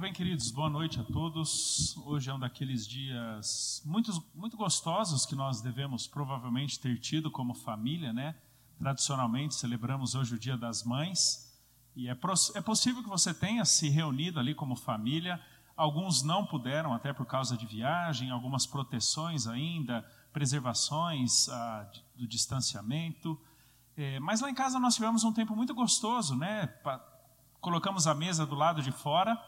Bem, queridos, boa noite a todos. Hoje é um daqueles dias muito, muito gostosos que nós devemos provavelmente ter tido como família, né? Tradicionalmente celebramos hoje o Dia das Mães e é, é possível que você tenha se reunido ali como família. Alguns não puderam, até por causa de viagem, algumas proteções ainda, preservações ah, do distanciamento. É, mas lá em casa nós tivemos um tempo muito gostoso, né? Pa colocamos a mesa do lado de fora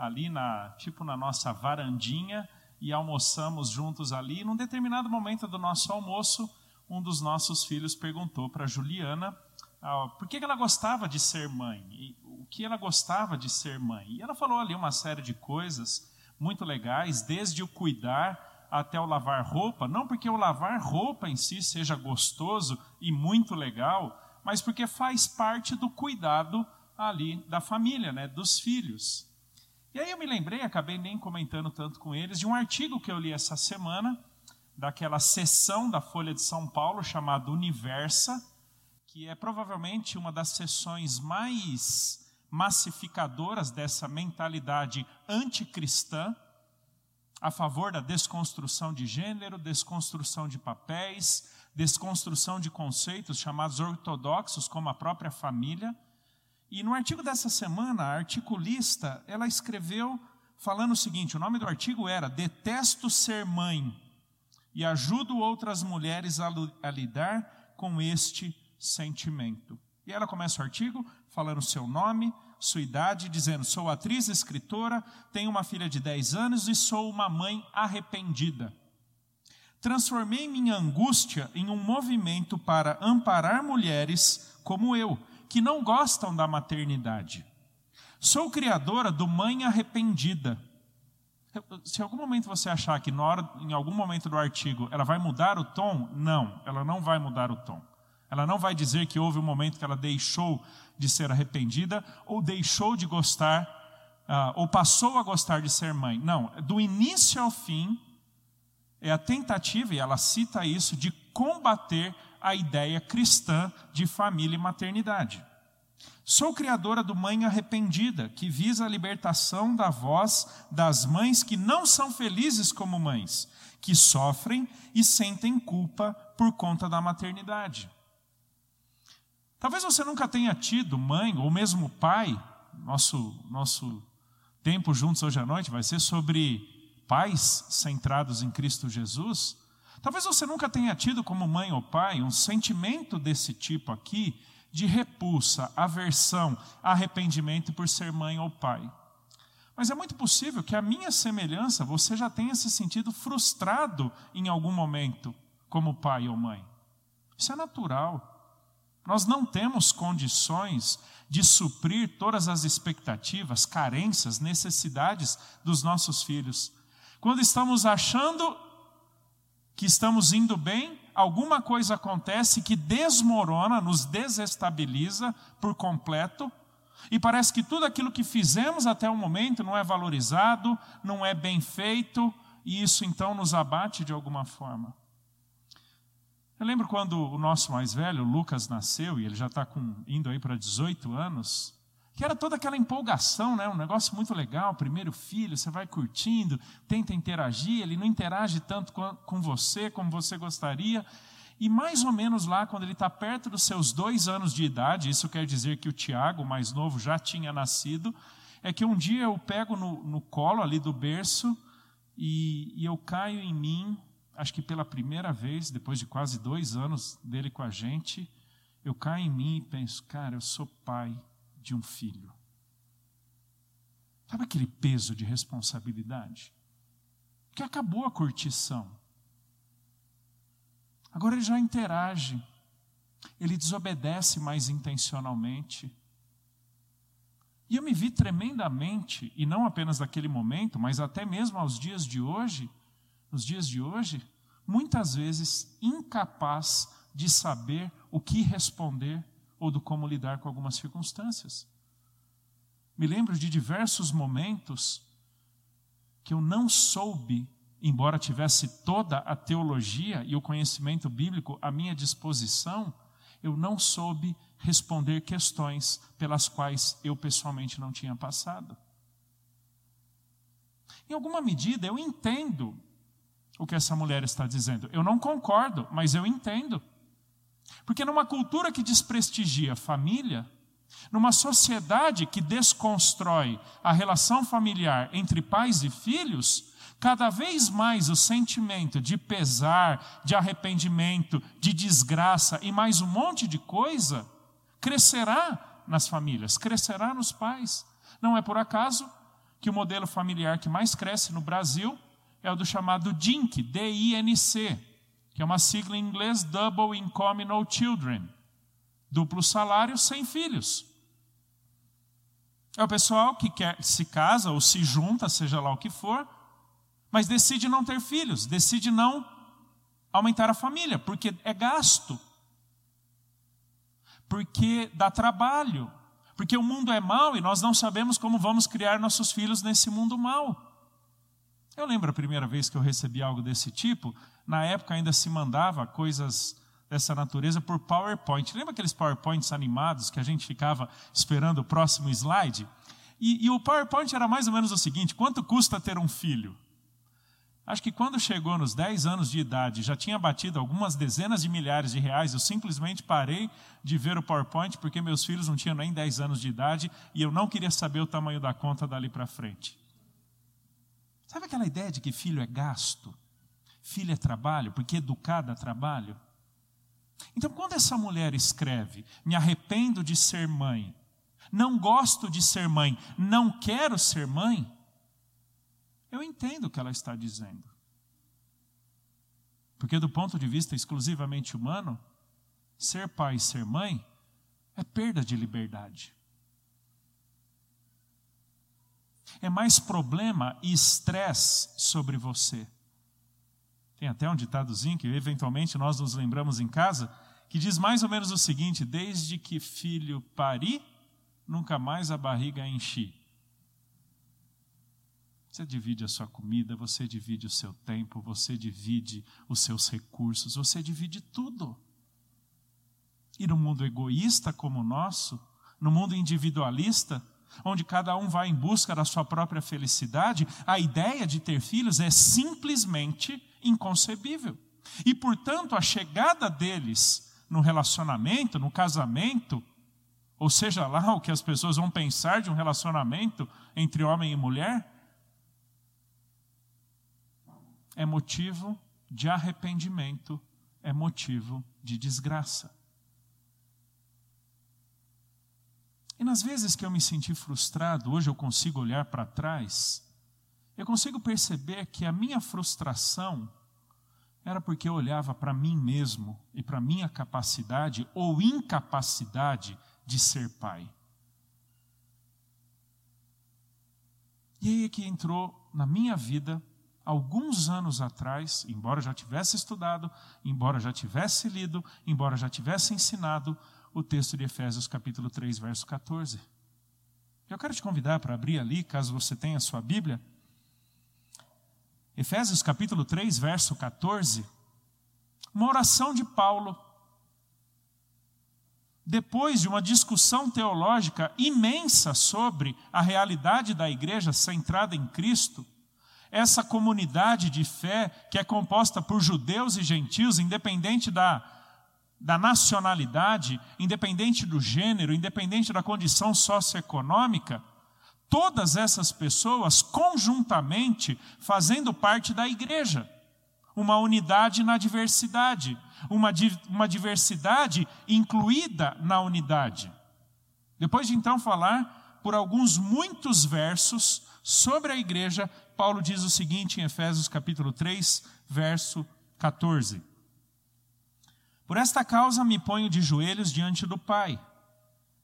ali na tipo na nossa varandinha e almoçamos juntos ali. E num determinado momento do nosso almoço, um dos nossos filhos perguntou para Juliana ah, por que ela gostava de ser mãe, e o que ela gostava de ser mãe. E ela falou ali uma série de coisas muito legais, desde o cuidar até o lavar roupa, não porque o lavar roupa em si seja gostoso e muito legal, mas porque faz parte do cuidado ali da família, né, dos filhos. E aí eu me lembrei, acabei nem comentando tanto com eles, de um artigo que eu li essa semana, daquela sessão da Folha de São Paulo chamada Universa, que é provavelmente uma das sessões mais massificadoras dessa mentalidade anticristã, a favor da desconstrução de gênero, desconstrução de papéis, desconstrução de conceitos chamados ortodoxos, como a própria família e no artigo dessa semana, a articulista, ela escreveu falando o seguinte, o nome do artigo era Detesto ser mãe e ajudo outras mulheres a, a lidar com este sentimento. E ela começa o artigo falando seu nome, sua idade, dizendo: Sou atriz, escritora, tenho uma filha de 10 anos e sou uma mãe arrependida. Transformei minha angústia em um movimento para amparar mulheres como eu, que não gostam da maternidade. Sou criadora do Mãe Arrependida. Se em algum momento você achar que hora, em algum momento do artigo ela vai mudar o tom, não, ela não vai mudar o tom. Ela não vai dizer que houve um momento que ela deixou de ser arrependida ou deixou de gostar uh, ou passou a gostar de ser mãe. Não, do início ao fim é a tentativa, e ela cita isso, de combater a ideia cristã de família e maternidade. Sou criadora do Mãe Arrependida, que visa a libertação da voz das mães que não são felizes como mães, que sofrem e sentem culpa por conta da maternidade. Talvez você nunca tenha tido mãe ou mesmo pai. Nosso, nosso tempo juntos hoje à noite vai ser sobre pais centrados em Cristo Jesus. Talvez você nunca tenha tido como mãe ou pai um sentimento desse tipo aqui, de repulsa, aversão, arrependimento por ser mãe ou pai. Mas é muito possível que a minha semelhança você já tenha se sentido frustrado em algum momento como pai ou mãe. Isso é natural. Nós não temos condições de suprir todas as expectativas, carências, necessidades dos nossos filhos. Quando estamos achando que estamos indo bem, alguma coisa acontece que desmorona, nos desestabiliza por completo, e parece que tudo aquilo que fizemos até o momento não é valorizado, não é bem feito, e isso então nos abate de alguma forma. Eu lembro quando o nosso mais velho, Lucas, nasceu, e ele já está indo aí para 18 anos, que era toda aquela empolgação, né? um negócio muito legal, primeiro filho, você vai curtindo, tenta interagir, ele não interage tanto com você como você gostaria. E mais ou menos lá, quando ele está perto dos seus dois anos de idade, isso quer dizer que o Tiago, mais novo, já tinha nascido, é que um dia eu pego no, no colo ali do berço e, e eu caio em mim, acho que pela primeira vez, depois de quase dois anos dele com a gente, eu caio em mim e penso, cara, eu sou pai de um filho. Sabe aquele peso de responsabilidade? Que acabou a curtição. Agora ele já interage, ele desobedece mais intencionalmente. E eu me vi tremendamente, e não apenas naquele momento, mas até mesmo aos dias de hoje, nos dias de hoje, muitas vezes incapaz de saber o que responder ou do como lidar com algumas circunstâncias. Me lembro de diversos momentos que eu não soube, embora tivesse toda a teologia e o conhecimento bíblico à minha disposição, eu não soube responder questões pelas quais eu pessoalmente não tinha passado. Em alguma medida, eu entendo o que essa mulher está dizendo. Eu não concordo, mas eu entendo. Porque numa cultura que desprestigia a família, numa sociedade que desconstrói a relação familiar entre pais e filhos, cada vez mais o sentimento de pesar, de arrependimento, de desgraça e mais um monte de coisa crescerá nas famílias, crescerá nos pais. Não é por acaso que o modelo familiar que mais cresce no Brasil é o do chamado DINC, D-I-N-C, que é uma sigla em inglês Double Income No Children, duplo salário sem filhos. É o pessoal que quer, se casa ou se junta, seja lá o que for, mas decide não ter filhos, decide não aumentar a família, porque é gasto, porque dá trabalho, porque o mundo é mau e nós não sabemos como vamos criar nossos filhos nesse mundo mau. Eu lembro a primeira vez que eu recebi algo desse tipo, na época ainda se mandava coisas dessa natureza por PowerPoint. Lembra aqueles PowerPoints animados que a gente ficava esperando o próximo slide? E, e o PowerPoint era mais ou menos o seguinte: quanto custa ter um filho? Acho que quando chegou nos 10 anos de idade, já tinha batido algumas dezenas de milhares de reais, eu simplesmente parei de ver o PowerPoint porque meus filhos não tinham nem 10 anos de idade e eu não queria saber o tamanho da conta dali para frente. Sabe aquela ideia de que filho é gasto? Filho é trabalho, porque educar dá trabalho? Então, quando essa mulher escreve, me arrependo de ser mãe, não gosto de ser mãe, não quero ser mãe, eu entendo o que ela está dizendo. Porque, do ponto de vista exclusivamente humano, ser pai e ser mãe é perda de liberdade. É mais problema e estresse sobre você. Tem até um ditadozinho que eventualmente nós nos lembramos em casa, que diz mais ou menos o seguinte: desde que filho pari, nunca mais a barriga enchi. Você divide a sua comida, você divide o seu tempo, você divide os seus recursos, você divide tudo. E no mundo egoísta como o nosso, no mundo individualista, onde cada um vai em busca da sua própria felicidade, a ideia de ter filhos é simplesmente inconcebível. E, portanto, a chegada deles no relacionamento, no casamento, ou seja lá o que as pessoas vão pensar de um relacionamento entre homem e mulher, é motivo de arrependimento, é motivo de desgraça. E nas vezes que eu me senti frustrado, hoje eu consigo olhar para trás, eu consigo perceber que a minha frustração era porque eu olhava para mim mesmo e para minha capacidade ou incapacidade de ser pai. E aí é que entrou na minha vida, alguns anos atrás, embora já tivesse estudado, embora já tivesse lido, embora já tivesse ensinado, o texto de Efésios capítulo 3, verso 14. Eu quero te convidar para abrir ali, caso você tenha a sua Bíblia. Efésios capítulo 3, verso 14. Uma oração de Paulo. Depois de uma discussão teológica imensa sobre a realidade da igreja centrada em Cristo, essa comunidade de fé que é composta por judeus e gentios, independente da da nacionalidade, independente do gênero, independente da condição socioeconômica, todas essas pessoas conjuntamente fazendo parte da igreja. Uma unidade na diversidade, uma, uma diversidade incluída na unidade. Depois de então falar por alguns muitos versos sobre a igreja, Paulo diz o seguinte em Efésios capítulo 3, verso 14. Por esta causa me ponho de joelhos diante do Pai,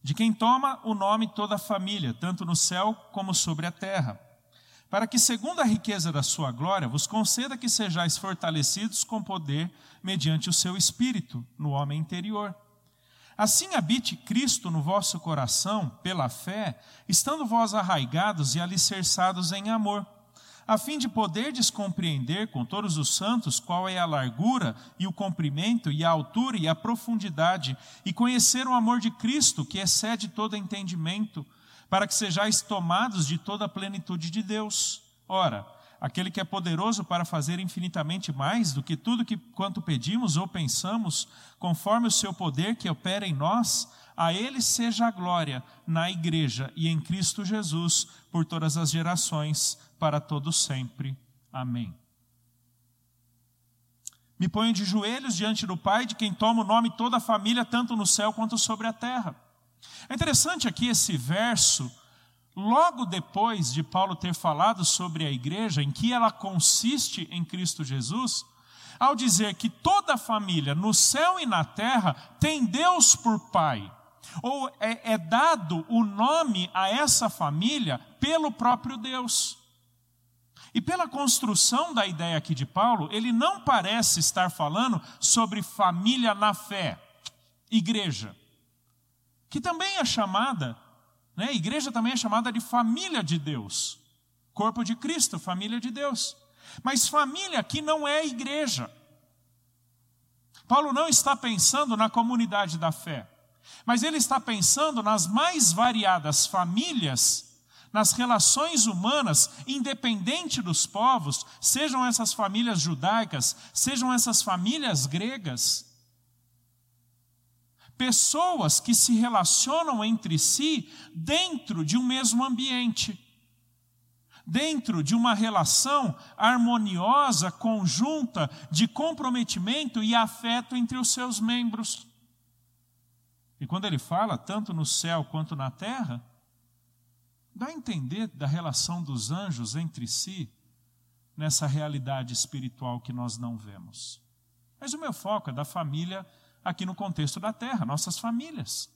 de quem toma o nome toda a família, tanto no céu como sobre a terra, para que, segundo a riqueza da sua glória, vos conceda que sejais fortalecidos com poder mediante o seu espírito no homem interior. Assim habite Cristo no vosso coração, pela fé, estando vós arraigados e alicerçados em amor a fim de poderdes compreender com todos os santos qual é a largura e o comprimento e a altura e a profundidade, e conhecer o amor de Cristo que excede todo entendimento, para que sejais tomados de toda a plenitude de Deus. Ora, aquele que é poderoso para fazer infinitamente mais do que tudo que quanto pedimos ou pensamos, conforme o seu poder que opera em nós, a ele seja a glória na igreja e em Cristo Jesus por todas as gerações, para todos sempre. Amém. Me ponho de joelhos diante do Pai, de quem toma o nome toda a família, tanto no céu quanto sobre a terra. É interessante aqui esse verso logo depois de Paulo ter falado sobre a igreja, em que ela consiste em Cristo Jesus, ao dizer que toda a família, no céu e na terra, tem Deus por Pai, ou é, é dado o nome a essa família pelo próprio Deus. E pela construção da ideia aqui de Paulo, ele não parece estar falando sobre família na fé, igreja, que também é chamada né? Igreja também é chamada de família de Deus. Corpo de Cristo, família de Deus. Mas família aqui não é igreja. Paulo não está pensando na comunidade da fé, mas ele está pensando nas mais variadas famílias, nas relações humanas, independente dos povos, sejam essas famílias judaicas, sejam essas famílias gregas, pessoas que se relacionam entre si dentro de um mesmo ambiente, dentro de uma relação harmoniosa, conjunta, de comprometimento e afeto entre os seus membros. E quando ele fala tanto no céu quanto na terra, dá a entender da relação dos anjos entre si nessa realidade espiritual que nós não vemos. Mas o meu foco é da família aqui no contexto da terra, nossas famílias.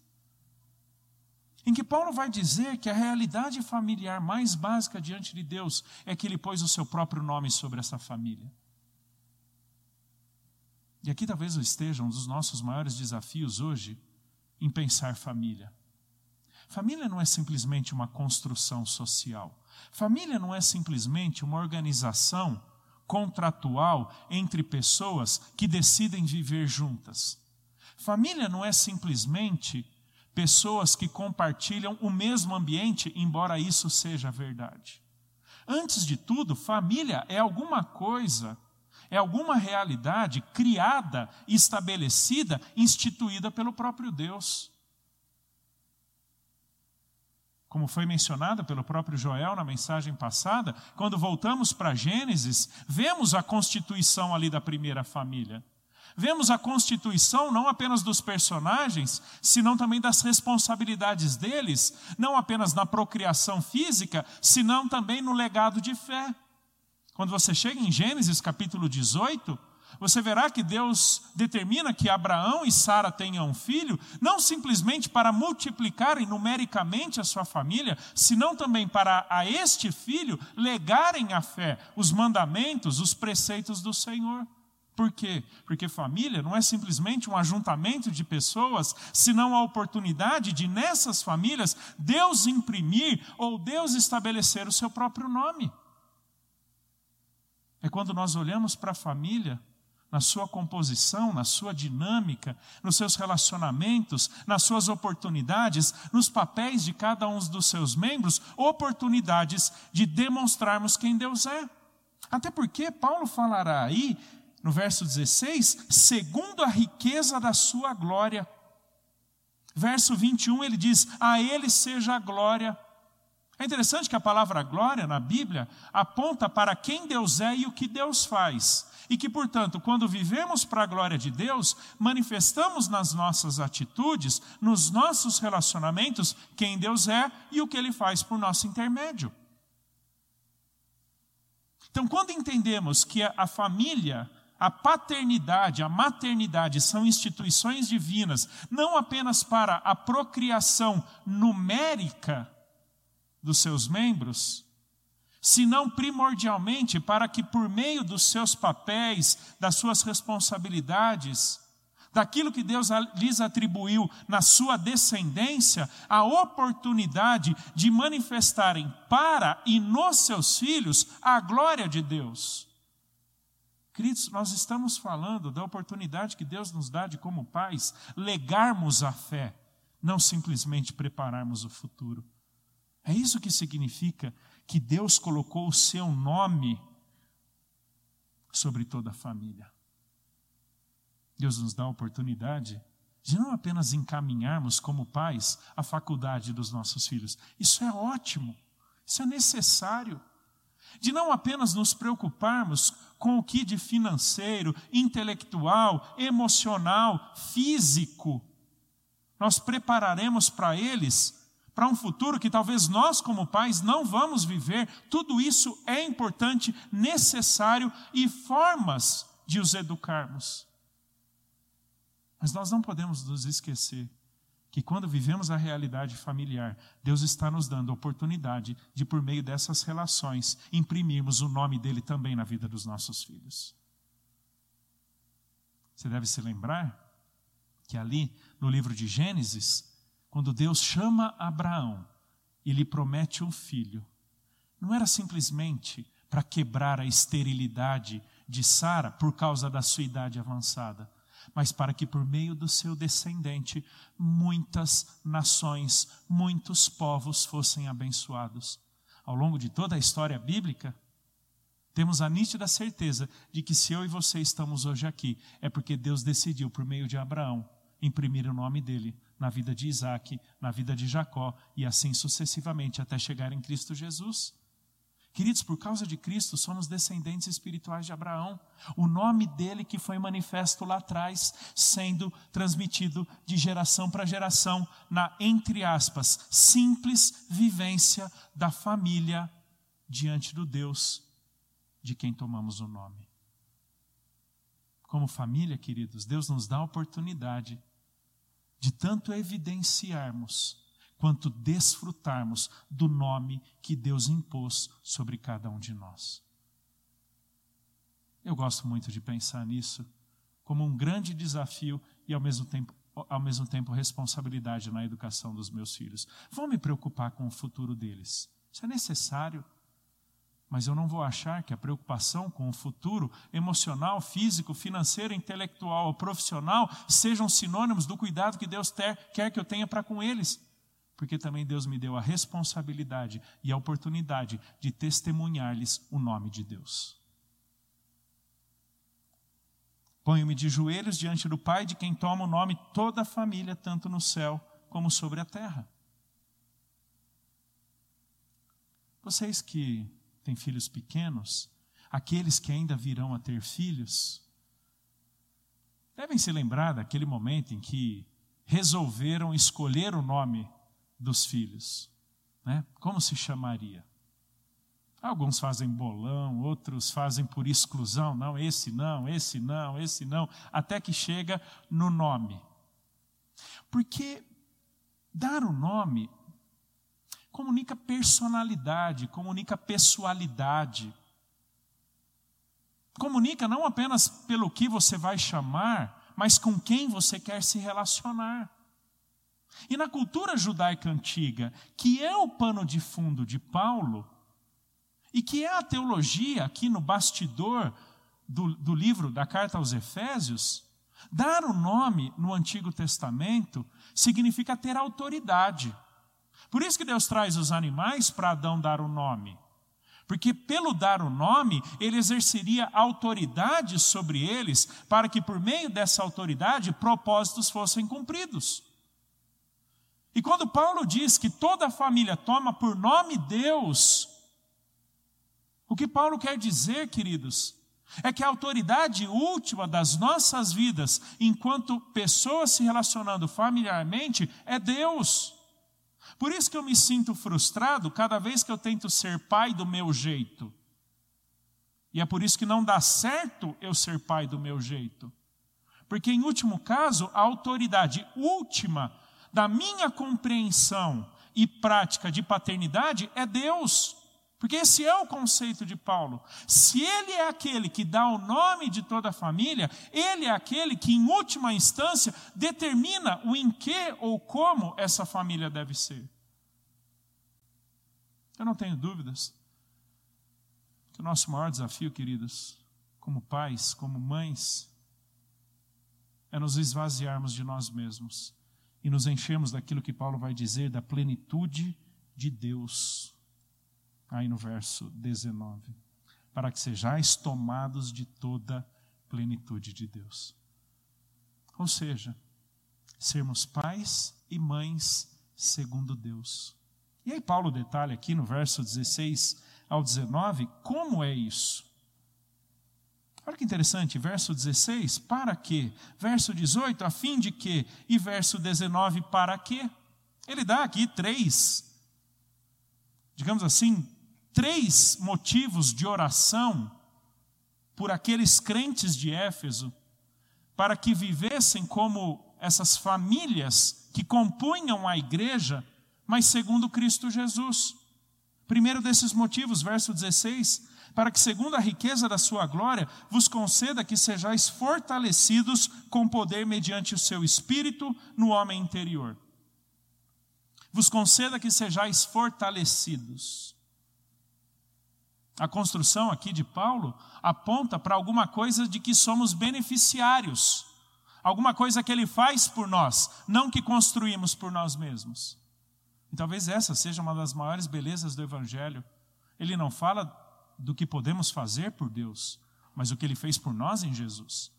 Em que Paulo vai dizer que a realidade familiar mais básica diante de Deus é que ele pôs o seu próprio nome sobre essa família. E aqui talvez esteja um dos nossos maiores desafios hoje em pensar família. Família não é simplesmente uma construção social. Família não é simplesmente uma organização contratual entre pessoas que decidem viver juntas. Família não é simplesmente pessoas que compartilham o mesmo ambiente, embora isso seja verdade. Antes de tudo, família é alguma coisa, é alguma realidade criada, estabelecida, instituída pelo próprio Deus. Como foi mencionado pelo próprio Joel na mensagem passada, quando voltamos para Gênesis, vemos a constituição ali da primeira família. Vemos a constituição não apenas dos personagens, senão também das responsabilidades deles, não apenas na procriação física, senão também no legado de fé. Quando você chega em Gênesis capítulo 18, você verá que Deus determina que Abraão e Sara tenham um filho, não simplesmente para multiplicarem numericamente a sua família, senão também para a este filho legarem a fé, os mandamentos, os preceitos do Senhor. Por quê? Porque família não é simplesmente um ajuntamento de pessoas, senão a oportunidade de, nessas famílias, Deus imprimir ou Deus estabelecer o seu próprio nome. É quando nós olhamos para a família, na sua composição, na sua dinâmica, nos seus relacionamentos, nas suas oportunidades, nos papéis de cada um dos seus membros, oportunidades de demonstrarmos quem Deus é. Até porque Paulo falará aí no verso 16, segundo a riqueza da sua glória. Verso 21, ele diz: A ele seja a glória. É interessante que a palavra glória na Bíblia aponta para quem Deus é e o que Deus faz. E que, portanto, quando vivemos para a glória de Deus, manifestamos nas nossas atitudes, nos nossos relacionamentos, quem Deus é e o que Ele faz por nosso intermédio. Então, quando entendemos que a família a paternidade, a maternidade são instituições divinas, não apenas para a procriação numérica dos seus membros, senão primordialmente para que, por meio dos seus papéis, das suas responsabilidades, daquilo que Deus lhes atribuiu na sua descendência, a oportunidade de manifestarem para e nos seus filhos a glória de Deus. Queridos, nós estamos falando da oportunidade que Deus nos dá de, como pais, legarmos a fé, não simplesmente prepararmos o futuro. É isso que significa que Deus colocou o seu nome sobre toda a família. Deus nos dá a oportunidade de não apenas encaminharmos como pais a faculdade dos nossos filhos. Isso é ótimo, isso é necessário. De não apenas nos preocuparmos com o que de financeiro, intelectual, emocional, físico nós prepararemos para eles para um futuro que talvez nós, como pais, não vamos viver. Tudo isso é importante, necessário e formas de os educarmos. Mas nós não podemos nos esquecer que quando vivemos a realidade familiar, Deus está nos dando a oportunidade de, por meio dessas relações, imprimirmos o nome dele também na vida dos nossos filhos. Você deve se lembrar que ali no livro de Gênesis, quando Deus chama Abraão e lhe promete um filho, não era simplesmente para quebrar a esterilidade de Sara por causa da sua idade avançada mas para que por meio do seu descendente muitas nações, muitos povos fossem abençoados. Ao longo de toda a história bíblica, temos a nítida certeza de que se eu e você estamos hoje aqui, é porque Deus decidiu, por meio de Abraão, imprimir o nome dele na vida de Isaac, na vida de Jacó e assim sucessivamente até chegar em Cristo Jesus. Queridos, por causa de Cristo, somos descendentes espirituais de Abraão. O nome dele que foi manifesto lá atrás, sendo transmitido de geração para geração, na, entre aspas, simples vivência da família diante do Deus de quem tomamos o nome. Como família, queridos, Deus nos dá a oportunidade de tanto evidenciarmos quanto desfrutarmos do nome que Deus impôs sobre cada um de nós. Eu gosto muito de pensar nisso como um grande desafio e ao mesmo tempo ao mesmo tempo responsabilidade na educação dos meus filhos. Vou me preocupar com o futuro deles. Isso é necessário. Mas eu não vou achar que a preocupação com o futuro emocional, físico, financeiro, intelectual ou profissional sejam sinônimos do cuidado que Deus ter, quer que eu tenha para com eles porque também Deus me deu a responsabilidade e a oportunidade de testemunhar-lhes o nome de Deus. Ponho-me de joelhos diante do Pai, de quem toma o nome toda a família, tanto no céu como sobre a terra. Vocês que têm filhos pequenos, aqueles que ainda virão a ter filhos, devem se lembrar daquele momento em que resolveram escolher o nome dos filhos. Né? Como se chamaria? Alguns fazem bolão, outros fazem por exclusão, não, esse não, esse não, esse não, até que chega no nome. Porque dar o nome comunica personalidade, comunica pessoalidade. Comunica não apenas pelo que você vai chamar, mas com quem você quer se relacionar. E na cultura judaica antiga, que é o pano de fundo de Paulo, e que é a teologia aqui no bastidor do, do livro da carta aos Efésios, dar o nome no Antigo Testamento significa ter autoridade. Por isso que Deus traz os animais para Adão dar o nome. Porque pelo dar o nome, ele exerceria autoridade sobre eles, para que por meio dessa autoridade propósitos fossem cumpridos. E quando Paulo diz que toda a família toma por nome Deus, o que Paulo quer dizer, queridos, é que a autoridade última das nossas vidas, enquanto pessoas se relacionando familiarmente, é Deus. Por isso que eu me sinto frustrado cada vez que eu tento ser pai do meu jeito. E é por isso que não dá certo eu ser pai do meu jeito. Porque, em último caso, a autoridade última da minha compreensão e prática de paternidade é Deus. Porque esse é o conceito de Paulo. Se ele é aquele que dá o nome de toda a família, ele é aquele que, em última instância, determina o em que ou como essa família deve ser. Eu não tenho dúvidas que o nosso maior desafio, queridos, como pais, como mães, é nos esvaziarmos de nós mesmos e nos enchemos daquilo que Paulo vai dizer, da plenitude de Deus. Aí no verso 19. para que sejais tomados de toda plenitude de Deus. Ou seja, sermos pais e mães segundo Deus. E aí, Paulo detalha aqui no verso 16 ao 19 como é isso. Olha que interessante, verso 16, para quê? Verso 18, a fim de quê? E verso 19, para quê? Ele dá aqui três, digamos assim, três motivos de oração por aqueles crentes de Éfeso, para que vivessem como essas famílias que compunham a igreja, mas segundo Cristo Jesus. Primeiro desses motivos, verso 16, para que, segundo a riqueza da sua glória, vos conceda que sejais fortalecidos com poder mediante o seu espírito no homem interior. Vos conceda que sejais fortalecidos. A construção aqui de Paulo aponta para alguma coisa de que somos beneficiários, alguma coisa que ele faz por nós, não que construímos por nós mesmos. E talvez essa seja uma das maiores belezas do Evangelho. Ele não fala do que podemos fazer por Deus, mas o que ele fez por nós em Jesus.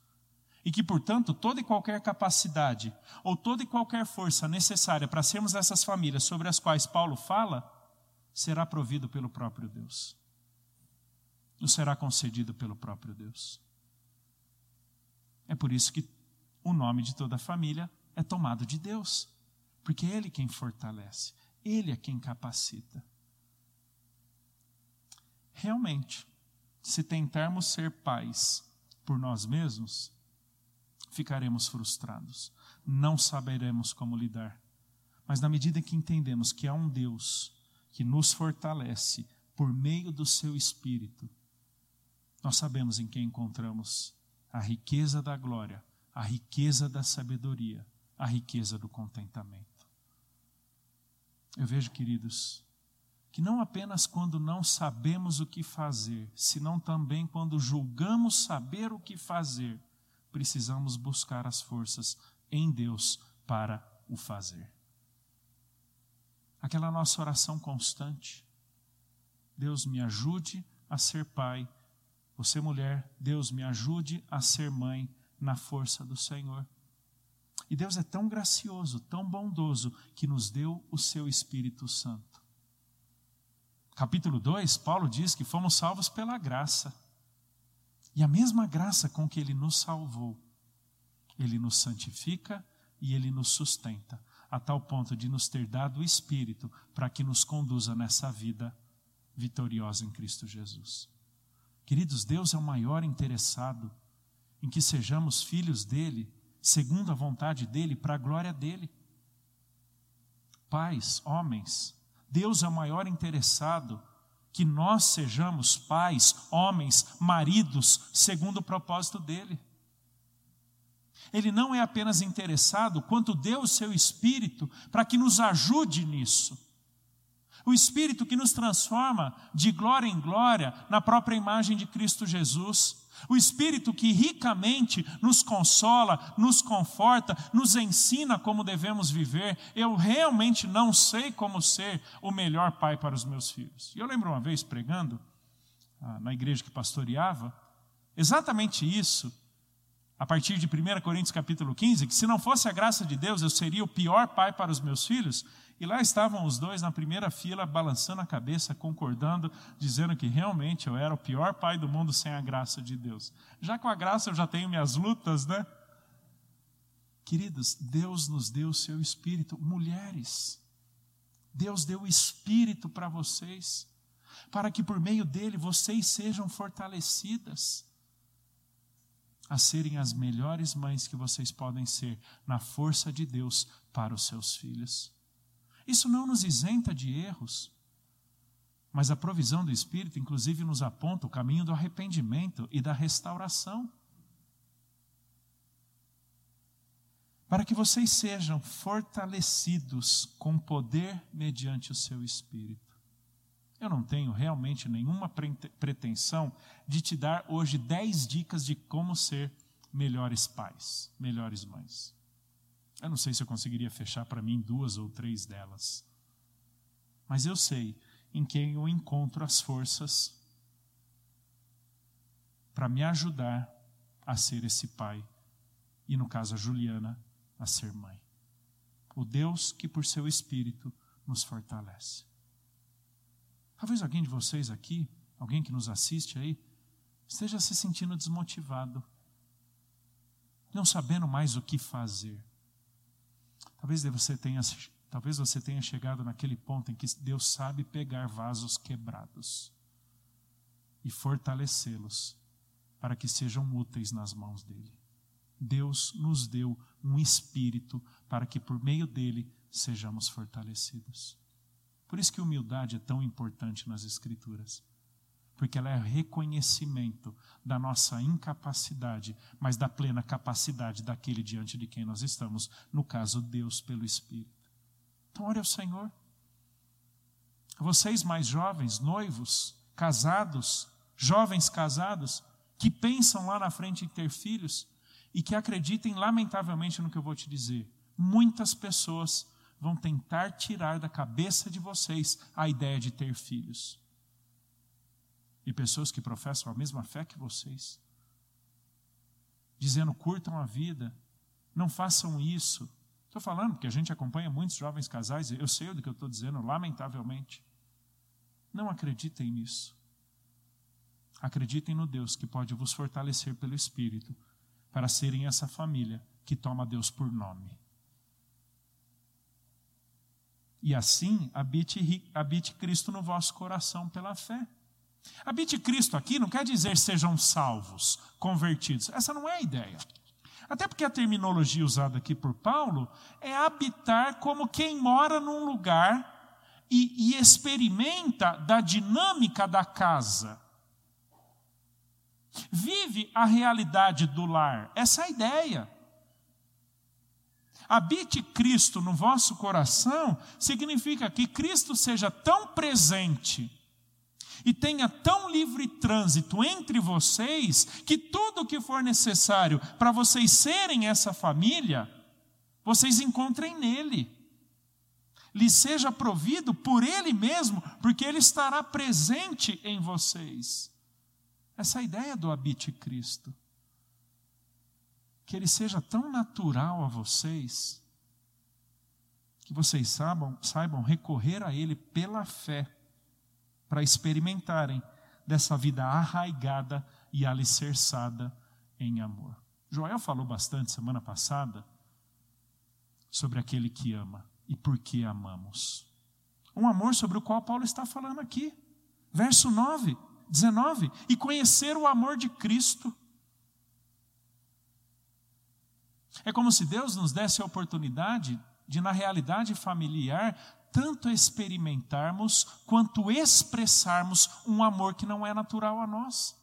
E que, portanto, toda e qualquer capacidade ou toda e qualquer força necessária para sermos essas famílias sobre as quais Paulo fala, será provido pelo próprio Deus nos será concedido pelo próprio Deus. É por isso que o nome de toda a família é tomado de Deus, porque é Ele quem fortalece, Ele é quem capacita. Realmente, se tentarmos ser pais por nós mesmos, ficaremos frustrados, não saberemos como lidar. Mas na medida que entendemos que há um Deus que nos fortalece por meio do seu Espírito, nós sabemos em quem encontramos a riqueza da glória, a riqueza da sabedoria, a riqueza do contentamento. Eu vejo, queridos, que não apenas quando não sabemos o que fazer, senão também quando julgamos saber o que fazer, precisamos buscar as forças em Deus para o fazer. Aquela nossa oração constante. Deus me ajude a ser pai você, mulher, Deus me ajude a ser mãe na força do Senhor. E Deus é tão gracioso, tão bondoso, que nos deu o seu Espírito Santo. Capítulo 2, Paulo diz que fomos salvos pela graça. E a mesma graça com que ele nos salvou, ele nos santifica e ele nos sustenta, a tal ponto de nos ter dado o Espírito para que nos conduza nessa vida vitoriosa em Cristo Jesus. Queridos, Deus é o maior interessado em que sejamos filhos dele, segundo a vontade dele, para a glória dele. Pais, homens, Deus é o maior interessado que nós sejamos pais, homens, maridos, segundo o propósito dele. Ele não é apenas interessado, quanto deu o seu espírito para que nos ajude nisso. O Espírito que nos transforma de glória em glória na própria imagem de Cristo Jesus. O Espírito que ricamente nos consola, nos conforta, nos ensina como devemos viver. Eu realmente não sei como ser o melhor pai para os meus filhos. E eu lembro uma vez pregando ah, na igreja que pastoreava, exatamente isso, a partir de 1 Coríntios capítulo 15, que se não fosse a graça de Deus, eu seria o pior pai para os meus filhos. E lá estavam os dois na primeira fila, balançando a cabeça, concordando, dizendo que realmente eu era o pior pai do mundo sem a graça de Deus. Já com a graça eu já tenho minhas lutas, né? Queridos, Deus nos deu o seu espírito. Mulheres, Deus deu o espírito para vocês, para que por meio dele vocês sejam fortalecidas a serem as melhores mães que vocês podem ser na força de Deus para os seus filhos. Isso não nos isenta de erros, mas a provisão do Espírito, inclusive, nos aponta o caminho do arrependimento e da restauração. Para que vocês sejam fortalecidos com poder mediante o seu Espírito. Eu não tenho realmente nenhuma pretensão de te dar hoje dez dicas de como ser melhores pais, melhores mães. Eu não sei se eu conseguiria fechar para mim duas ou três delas. Mas eu sei em quem eu encontro as forças para me ajudar a ser esse pai. E no caso a Juliana, a ser mãe. O Deus que por seu Espírito nos fortalece. Talvez alguém de vocês aqui, alguém que nos assiste aí, esteja se sentindo desmotivado, não sabendo mais o que fazer. Talvez você tenha, talvez você tenha chegado naquele ponto em que Deus sabe pegar vasos quebrados e fortalecê-los para que sejam úteis nas mãos dele. Deus nos deu um espírito para que por meio dele sejamos fortalecidos. Por isso que humildade é tão importante nas Escrituras. Porque ela é reconhecimento da nossa incapacidade, mas da plena capacidade daquele diante de quem nós estamos, no caso, Deus pelo Espírito. Então, ore ao Senhor. Vocês mais jovens, noivos, casados, jovens casados, que pensam lá na frente em ter filhos e que acreditem lamentavelmente no que eu vou te dizer. Muitas pessoas vão tentar tirar da cabeça de vocês a ideia de ter filhos. E pessoas que professam a mesma fé que vocês, dizendo curtam a vida, não façam isso. Estou falando porque a gente acompanha muitos jovens casais, eu sei do que eu estou dizendo, lamentavelmente. Não acreditem nisso. Acreditem no Deus que pode vos fortalecer pelo Espírito para serem essa família que toma Deus por nome. E assim habite, habite Cristo no vosso coração pela fé. Habite Cristo aqui não quer dizer sejam salvos, convertidos. Essa não é a ideia. Até porque a terminologia usada aqui por Paulo é habitar como quem mora num lugar e, e experimenta da dinâmica da casa. Vive a realidade do lar. Essa é a ideia. Habite Cristo no vosso coração significa que Cristo seja tão presente e tenha tão livre trânsito entre vocês que tudo o que for necessário para vocês serem essa família, vocês encontrem nele. Lhe seja provido por ele mesmo, porque ele estará presente em vocês. Essa é a ideia do habite Cristo que ele seja tão natural a vocês, que vocês saibam, saibam recorrer a ele pela fé, para experimentarem dessa vida arraigada e alicerçada em amor. Joel falou bastante semana passada sobre aquele que ama e por que amamos. Um amor sobre o qual Paulo está falando aqui. Verso 9, 19. E conhecer o amor de Cristo É como se Deus nos desse a oportunidade de, na realidade familiar, tanto experimentarmos quanto expressarmos um amor que não é natural a nós.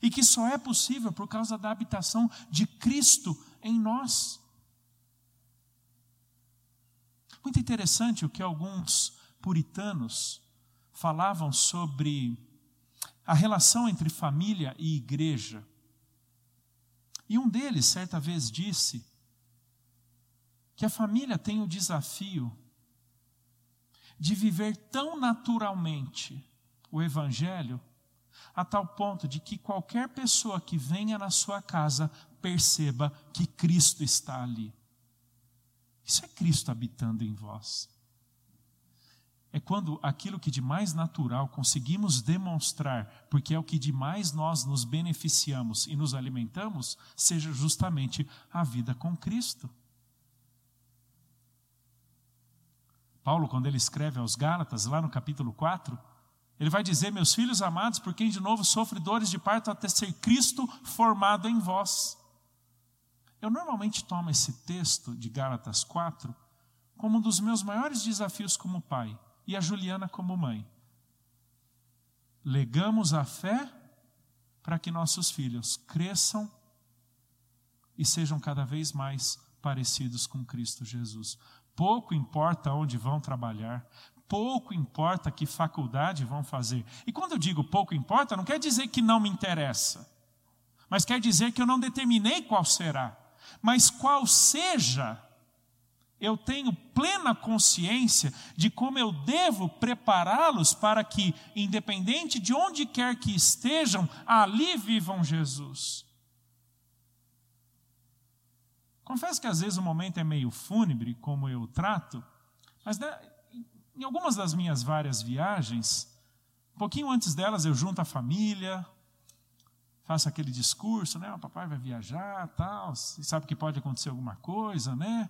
E que só é possível por causa da habitação de Cristo em nós. Muito interessante o que alguns puritanos falavam sobre a relação entre família e igreja. E um deles, certa vez, disse que a família tem o desafio de viver tão naturalmente o Evangelho, a tal ponto de que qualquer pessoa que venha na sua casa perceba que Cristo está ali. Isso é Cristo habitando em vós é quando aquilo que de mais natural conseguimos demonstrar, porque é o que de mais nós nos beneficiamos e nos alimentamos, seja justamente a vida com Cristo. Paulo, quando ele escreve aos Gálatas, lá no capítulo 4, ele vai dizer: Meus filhos amados, por quem de novo sofre dores de parto até ser Cristo formado em vós. Eu normalmente tomo esse texto de Gálatas 4 como um dos meus maiores desafios como pai e a Juliana como mãe. Legamos a fé para que nossos filhos cresçam e sejam cada vez mais parecidos com Cristo Jesus. Pouco importa onde vão trabalhar, pouco importa que faculdade vão fazer. E quando eu digo pouco importa, não quer dizer que não me interessa, mas quer dizer que eu não determinei qual será. Mas qual seja eu tenho plena consciência de como eu devo prepará-los para que, independente de onde quer que estejam, ali vivam Jesus. Confesso que às vezes o momento é meio fúnebre, como eu trato, mas né, em algumas das minhas várias viagens, um pouquinho antes delas eu junto a família, faço aquele discurso, né? O papai vai viajar, tal, sabe que pode acontecer alguma coisa, né?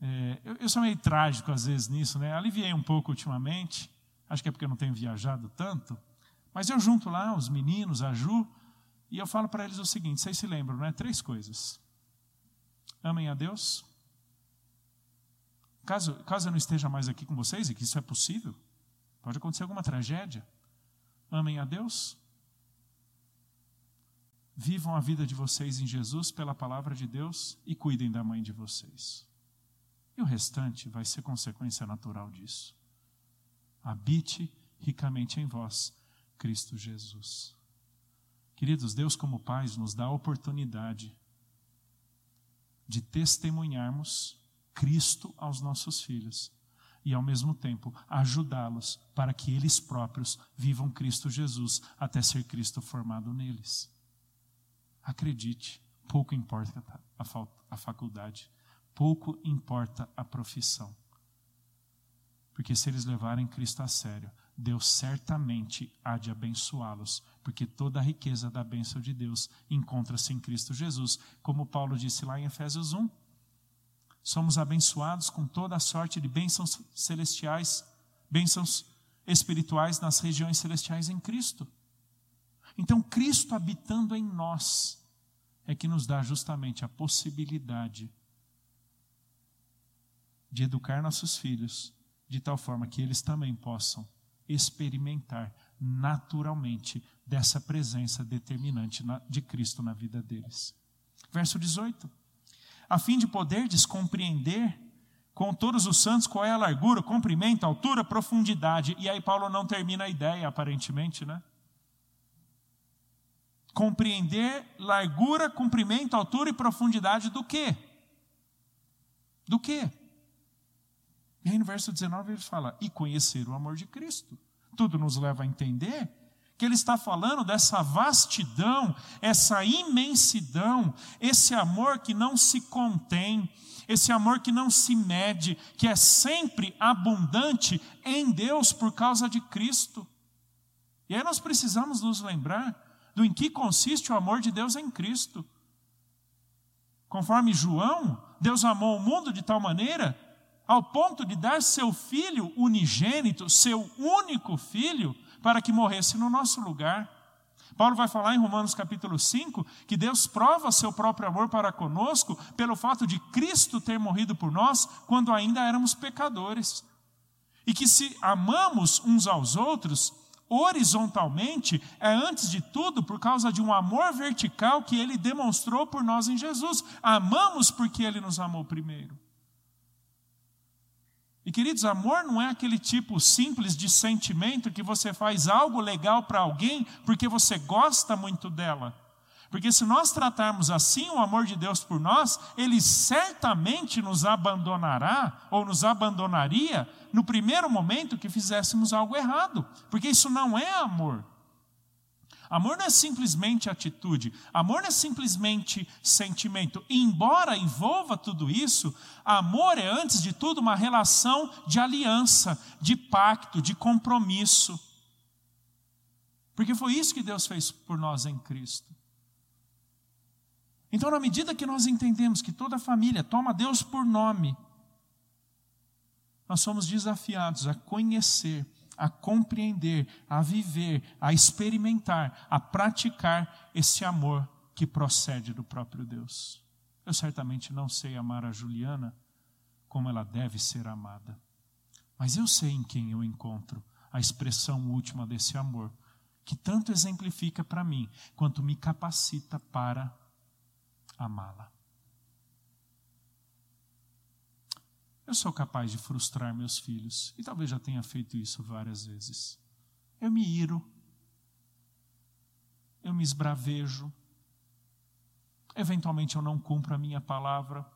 É, eu, eu, sou meio trágico às vezes nisso, né? Aliviei um pouco ultimamente, acho que é porque eu não tenho viajado tanto, mas eu junto lá os meninos, a Ju, e eu falo para eles o seguinte: vocês se lembram, né? Três coisas amem a Deus. Caso, caso eu não esteja mais aqui com vocês, e que isso é possível, pode acontecer alguma tragédia, amem a Deus. Vivam a vida de vocês em Jesus pela palavra de Deus e cuidem da mãe de vocês. E o restante vai ser consequência natural disso. Habite ricamente em vós, Cristo Jesus. Queridos, Deus, como Pai, nos dá a oportunidade de testemunharmos Cristo aos nossos filhos e, ao mesmo tempo, ajudá-los para que eles próprios vivam Cristo Jesus até ser Cristo formado neles. Acredite, pouco importa a faculdade, pouco importa a profissão. Porque se eles levarem Cristo a sério, Deus certamente há de abençoá-los, porque toda a riqueza da bênção de Deus encontra-se em Cristo Jesus, como Paulo disse lá em Efésios 1. Somos abençoados com toda a sorte de bênçãos celestiais, bênçãos espirituais nas regiões celestiais em Cristo. Então, Cristo habitando em nós é que nos dá justamente a possibilidade de educar nossos filhos de tal forma que eles também possam experimentar naturalmente dessa presença determinante de Cristo na vida deles. Verso 18. A fim de poder descompreender com todos os santos qual é a largura, comprimento, altura, profundidade. E aí Paulo não termina a ideia, aparentemente, né? Compreender largura, comprimento, altura e profundidade do quê? Do quê? E aí no verso 19 ele fala: e conhecer o amor de Cristo. Tudo nos leva a entender que ele está falando dessa vastidão, essa imensidão, esse amor que não se contém, esse amor que não se mede, que é sempre abundante em Deus por causa de Cristo. E aí nós precisamos nos lembrar do em que consiste o amor de Deus em Cristo. Conforme João, Deus amou o mundo de tal maneira ao ponto de dar seu filho unigênito, seu único filho, para que morresse no nosso lugar. Paulo vai falar em Romanos capítulo 5 que Deus prova seu próprio amor para conosco pelo fato de Cristo ter morrido por nós quando ainda éramos pecadores. E que se amamos uns aos outros, horizontalmente, é antes de tudo por causa de um amor vertical que ele demonstrou por nós em Jesus. Amamos porque ele nos amou primeiro. E queridos, amor não é aquele tipo simples de sentimento que você faz algo legal para alguém porque você gosta muito dela. Porque se nós tratarmos assim o amor de Deus por nós, ele certamente nos abandonará ou nos abandonaria no primeiro momento que fizéssemos algo errado. Porque isso não é amor. Amor não é simplesmente atitude, amor não é simplesmente sentimento. embora envolva tudo isso, amor é, antes de tudo, uma relação de aliança, de pacto, de compromisso. Porque foi isso que Deus fez por nós em Cristo. Então, na medida que nós entendemos que toda família toma Deus por nome, nós somos desafiados a conhecer a compreender, a viver, a experimentar, a praticar esse amor que procede do próprio Deus. Eu certamente não sei amar a Juliana como ela deve ser amada, mas eu sei em quem eu encontro a expressão última desse amor, que tanto exemplifica para mim, quanto me capacita para amá-la. Eu sou capaz de frustrar meus filhos, e talvez já tenha feito isso várias vezes. Eu me iro, eu me esbravejo, eventualmente eu não cumpro a minha palavra,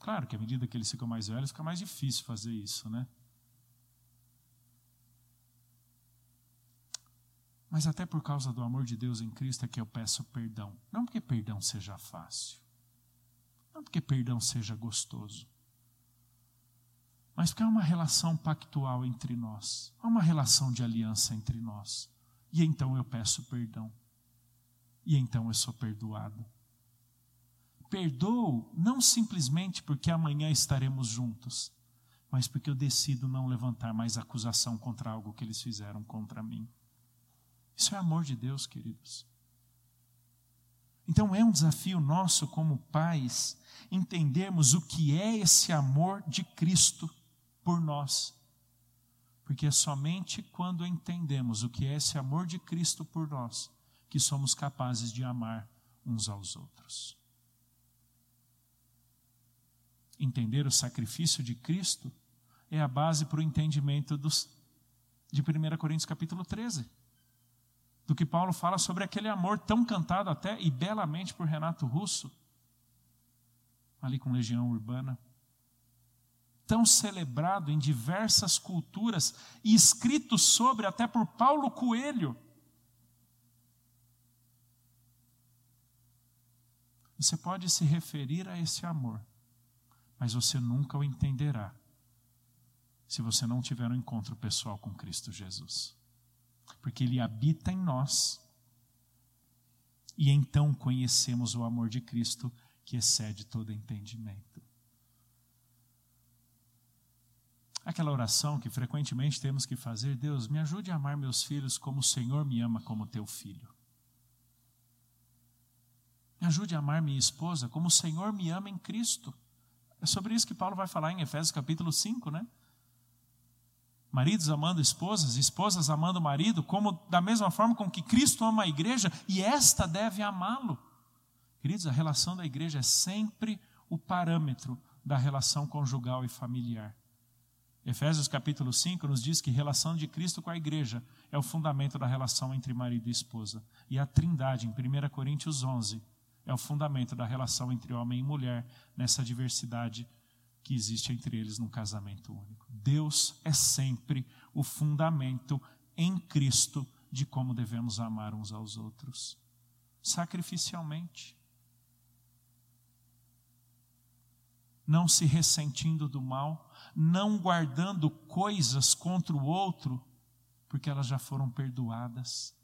Claro que à medida que eles ficam mais velhos, fica mais difícil fazer isso, né? Mas até por causa do amor de Deus em Cristo é que eu peço perdão. Não porque perdão seja fácil. Não porque perdão seja gostoso. Mas porque há uma relação pactual entre nós. Há uma relação de aliança entre nós. E então eu peço perdão. E então eu sou perdoado. Perdoo não simplesmente porque amanhã estaremos juntos, mas porque eu decido não levantar mais acusação contra algo que eles fizeram contra mim. Isso é amor de Deus, queridos. Então é um desafio nosso como pais entendermos o que é esse amor de Cristo por nós. Porque é somente quando entendemos o que é esse amor de Cristo por nós que somos capazes de amar uns aos outros. Entender o sacrifício de Cristo é a base para o entendimento dos, de 1 Coríntios capítulo 13 do que Paulo fala sobre aquele amor tão cantado até e belamente por Renato Russo, ali com Legião Urbana, tão celebrado em diversas culturas e escrito sobre até por Paulo Coelho. Você pode se referir a esse amor, mas você nunca o entenderá se você não tiver um encontro pessoal com Cristo Jesus porque Ele habita em nós. E então conhecemos o amor de Cristo que excede todo entendimento. Aquela oração que frequentemente temos que fazer: Deus, me ajude a amar meus filhos como o Senhor me ama como teu filho. Me ajude a amar minha esposa como o Senhor me ama em Cristo. É sobre isso que Paulo vai falar em Efésios capítulo 5, né? maridos amando esposas, esposas amando marido, como da mesma forma com que Cristo ama a igreja e esta deve amá-lo. Queridos, a relação da igreja é sempre o parâmetro da relação conjugal e familiar. Efésios capítulo 5 nos diz que relação de Cristo com a igreja é o fundamento da relação entre marido e esposa. E a trindade, em 1 Coríntios 11, é o fundamento da relação entre homem e mulher nessa diversidade que existe entre eles num casamento único. Deus é sempre o fundamento em Cristo de como devemos amar uns aos outros, sacrificialmente. Não se ressentindo do mal, não guardando coisas contra o outro, porque elas já foram perdoadas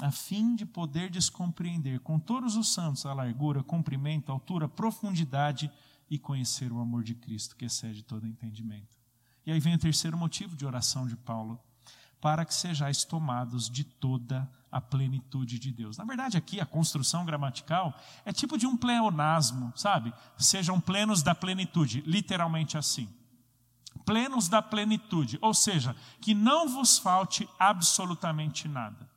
a fim de poder descompreender com todos os santos a largura, comprimento, altura, profundidade e conhecer o amor de Cristo que excede todo entendimento. E aí vem o terceiro motivo de oração de Paulo, para que sejais tomados de toda a plenitude de Deus. Na verdade, aqui a construção gramatical é tipo de um pleonasmo, sabe? Sejam plenos da plenitude, literalmente assim. Plenos da plenitude, ou seja, que não vos falte absolutamente nada.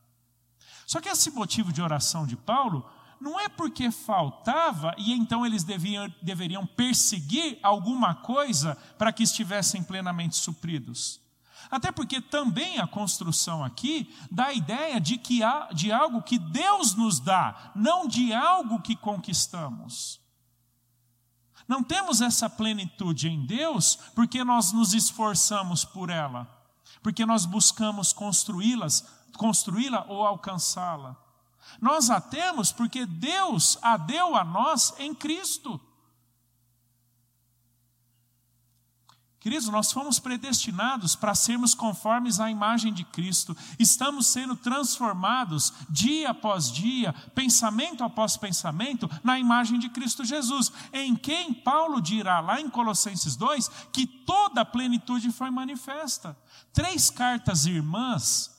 Só que esse motivo de oração de Paulo não é porque faltava e então eles deviam, deveriam perseguir alguma coisa para que estivessem plenamente supridos. Até porque também a construção aqui dá a ideia de, que há, de algo que Deus nos dá, não de algo que conquistamos. Não temos essa plenitude em Deus porque nós nos esforçamos por ela, porque nós buscamos construí-las construí-la ou alcançá-la. Nós a temos porque Deus a deu a nós em Cristo. Queridos, nós fomos predestinados para sermos conformes à imagem de Cristo. Estamos sendo transformados dia após dia, pensamento após pensamento, na imagem de Cristo Jesus, em quem Paulo dirá lá em Colossenses 2 que toda a plenitude foi manifesta. Três cartas irmãs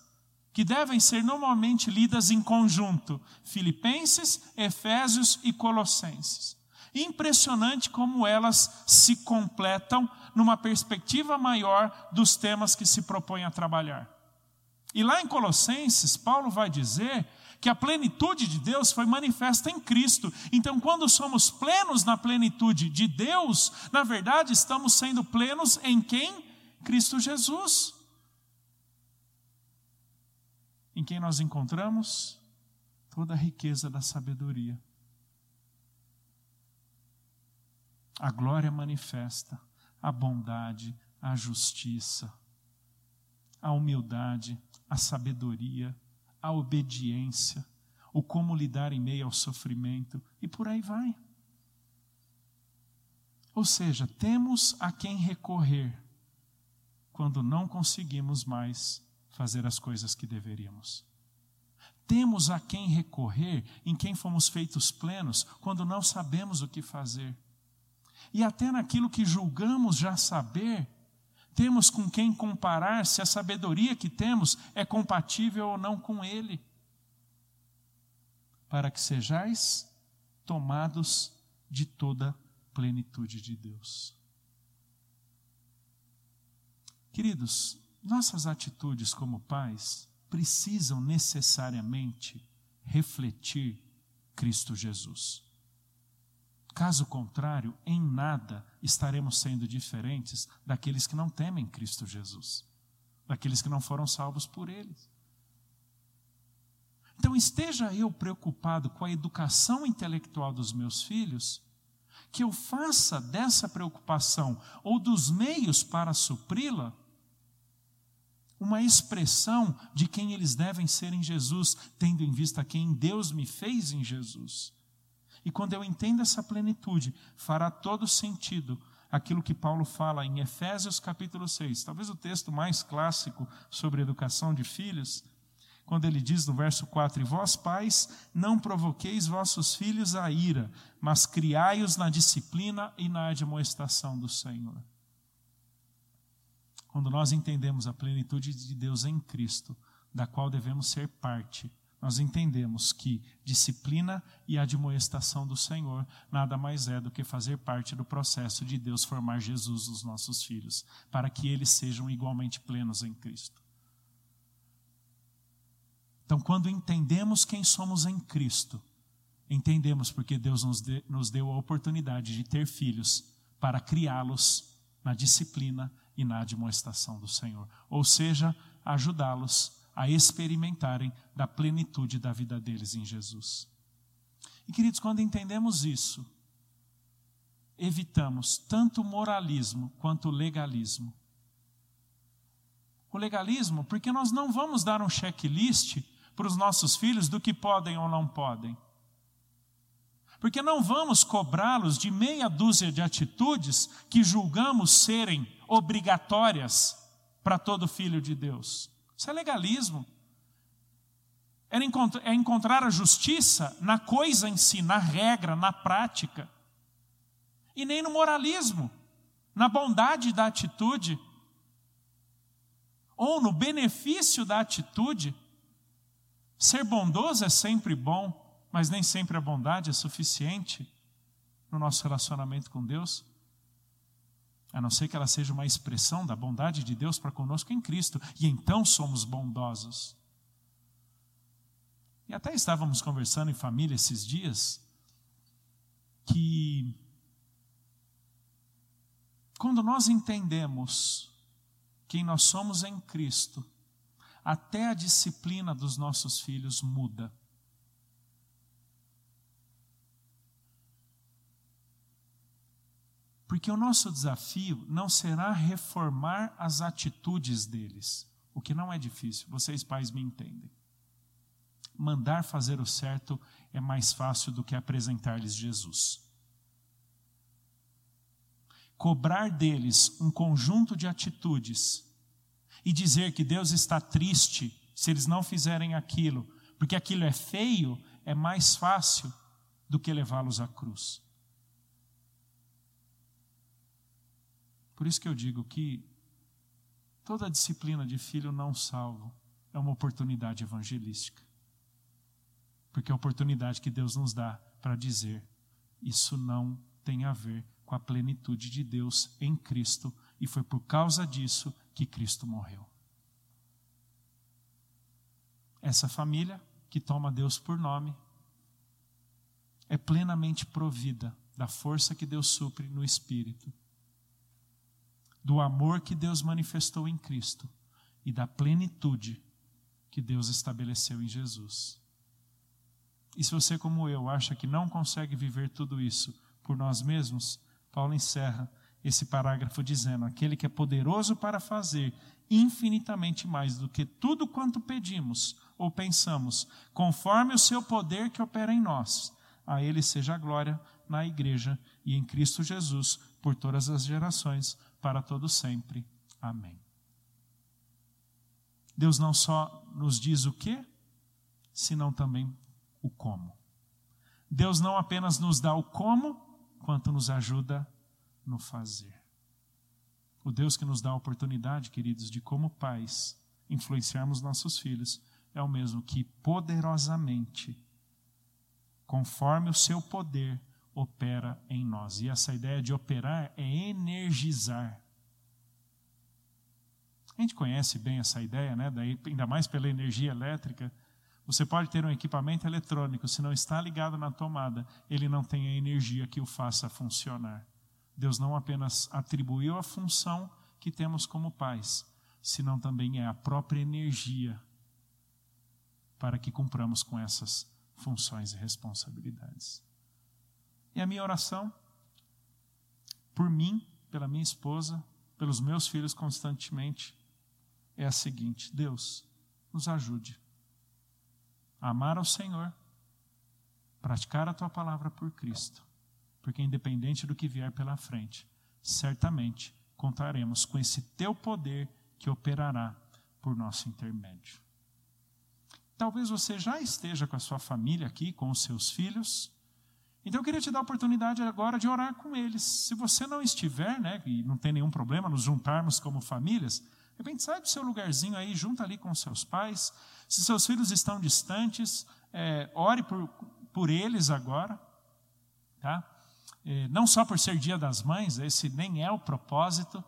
que devem ser normalmente lidas em conjunto: Filipenses, Efésios e Colossenses. Impressionante como elas se completam numa perspectiva maior dos temas que se propõe a trabalhar. E lá em Colossenses, Paulo vai dizer que a plenitude de Deus foi manifesta em Cristo. Então, quando somos plenos na plenitude de Deus, na verdade estamos sendo plenos em quem? Cristo Jesus em quem nós encontramos toda a riqueza da sabedoria. A glória manifesta, a bondade, a justiça, a humildade, a sabedoria, a obediência, o como lidar em meio ao sofrimento e por aí vai. Ou seja, temos a quem recorrer quando não conseguimos mais fazer as coisas que deveríamos. Temos a quem recorrer em quem fomos feitos plenos quando não sabemos o que fazer. E até naquilo que julgamos já saber, temos com quem comparar se a sabedoria que temos é compatível ou não com Ele, para que sejais tomados de toda plenitude de Deus. Queridos, nossas atitudes como pais precisam necessariamente refletir Cristo Jesus. Caso contrário, em nada estaremos sendo diferentes daqueles que não temem Cristo Jesus, daqueles que não foram salvos por Ele. Então, esteja eu preocupado com a educação intelectual dos meus filhos, que eu faça dessa preocupação ou dos meios para supri-la uma expressão de quem eles devem ser em Jesus, tendo em vista quem Deus me fez em Jesus. E quando eu entendo essa plenitude, fará todo sentido aquilo que Paulo fala em Efésios capítulo 6, talvez o texto mais clássico sobre educação de filhos, quando ele diz no verso 4: E vós, pais, não provoqueis vossos filhos à ira, mas criai-os na disciplina e na admoestação do Senhor. Quando nós entendemos a plenitude de Deus em Cristo, da qual devemos ser parte, nós entendemos que disciplina e admoestação do Senhor nada mais é do que fazer parte do processo de Deus formar Jesus nos nossos filhos, para que eles sejam igualmente plenos em Cristo. Então, quando entendemos quem somos em Cristo, entendemos porque Deus nos, de, nos deu a oportunidade de ter filhos para criá-los na disciplina e na admoestação do Senhor, ou seja, ajudá-los a experimentarem da plenitude da vida deles em Jesus. E queridos, quando entendemos isso, evitamos tanto moralismo quanto legalismo. O legalismo, porque nós não vamos dar um checklist para os nossos filhos do que podem ou não podem. Porque não vamos cobrá-los de meia dúzia de atitudes que julgamos serem obrigatórias para todo filho de Deus. Isso é legalismo. É encontrar a justiça na coisa em si, na regra, na prática. E nem no moralismo, na bondade da atitude, ou no benefício da atitude. Ser bondoso é sempre bom, mas nem sempre a bondade é suficiente no nosso relacionamento com Deus a não ser que ela seja uma expressão da bondade de Deus para conosco em Cristo, e então somos bondosos. E até estávamos conversando em família esses dias que quando nós entendemos quem nós somos em Cristo, até a disciplina dos nossos filhos muda. Porque o nosso desafio não será reformar as atitudes deles, o que não é difícil, vocês pais me entendem. Mandar fazer o certo é mais fácil do que apresentar-lhes Jesus. Cobrar deles um conjunto de atitudes e dizer que Deus está triste se eles não fizerem aquilo, porque aquilo é feio, é mais fácil do que levá-los à cruz. Por isso que eu digo que toda disciplina de filho não salvo é uma oportunidade evangelística. Porque é a oportunidade que Deus nos dá para dizer: isso não tem a ver com a plenitude de Deus em Cristo, e foi por causa disso que Cristo morreu. Essa família que toma Deus por nome é plenamente provida da força que Deus supre no Espírito do amor que Deus manifestou em Cristo e da plenitude que Deus estabeleceu em Jesus. E se você, como eu, acha que não consegue viver tudo isso por nós mesmos, Paulo encerra esse parágrafo dizendo: Aquele que é poderoso para fazer infinitamente mais do que tudo quanto pedimos ou pensamos, conforme o seu poder que opera em nós. A Ele seja a glória na Igreja e em Cristo Jesus por todas as gerações, para todo sempre. Amém. Deus não só nos diz o que, senão também o como. Deus não apenas nos dá o como, quanto nos ajuda no fazer. O Deus que nos dá a oportunidade, queridos, de como pais influenciarmos nossos filhos, é o mesmo que poderosamente, conforme o seu poder, opera em nós. E essa ideia de operar é energizar. A gente conhece bem essa ideia, né? Daí, ainda mais pela energia elétrica. Você pode ter um equipamento eletrônico, se não está ligado na tomada, ele não tem a energia que o faça funcionar. Deus não apenas atribuiu a função que temos como pais, senão também é a própria energia para que cumpramos com essas funções e responsabilidades. E a minha oração, por mim, pela minha esposa, pelos meus filhos constantemente, é a seguinte: Deus, nos ajude a amar ao Senhor, praticar a tua palavra por Cristo porque independente do que vier pela frente, certamente contaremos com esse teu poder que operará por nosso intermédio. Talvez você já esteja com a sua família aqui, com os seus filhos. Então eu queria te dar a oportunidade agora de orar com eles. Se você não estiver, né, e não tem nenhum problema nos juntarmos como famílias, de repente sai do seu lugarzinho aí, junta ali com seus pais. Se seus filhos estão distantes, é, ore por, por eles agora, tá? É, não só por ser Dia das Mães, esse nem é o propósito,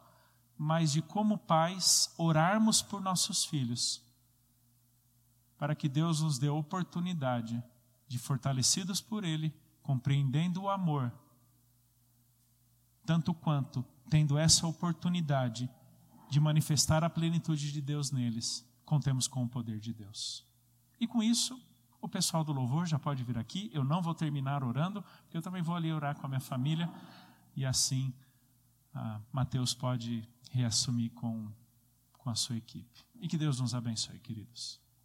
mas de como pais orarmos por nossos filhos, para que Deus nos dê a oportunidade de, fortalecidos por Ele, compreendendo o amor, tanto quanto tendo essa oportunidade de manifestar a plenitude de Deus neles, contemos com o poder de Deus. E com isso, o pessoal do louvor já pode vir aqui. Eu não vou terminar orando, porque eu também vou ali orar com a minha família. E assim, ah, Mateus pode reassumir com, com a sua equipe. E que Deus nos abençoe, queridos.